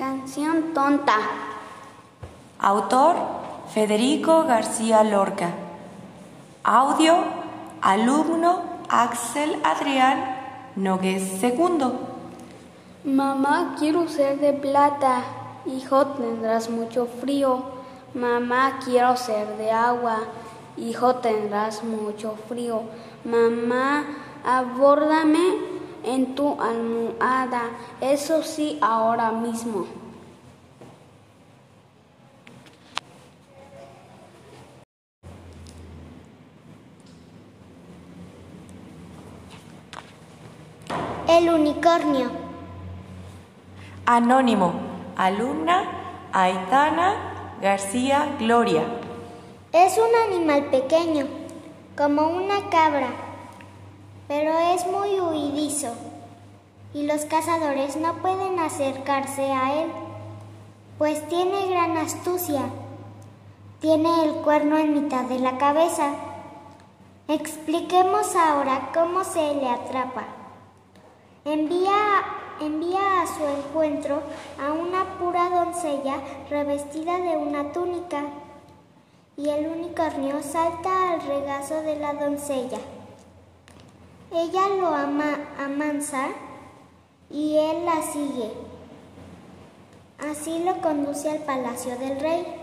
Canción tonta. Autor Federico García Lorca. Audio Alumno Axel Adrián Nogués II. Mamá, quiero ser de plata. Hijo, tendrás mucho frío. Mamá, quiero ser de agua. Hijo, tendrás mucho frío. Mamá, abórdame en tu almohada, eso sí, ahora mismo. El unicornio. Anónimo. Alumna Aitana García Gloria. Es un animal pequeño, como una cabra pero es muy huidizo y los cazadores no pueden acercarse a él, pues tiene gran astucia. Tiene el cuerno en mitad de la cabeza. Expliquemos ahora cómo se le atrapa. Envía, envía a su encuentro a una pura doncella revestida de una túnica y el unicornio salta al regazo de la doncella. Ella lo ama, amansa y él la sigue. Así lo conduce al palacio del rey.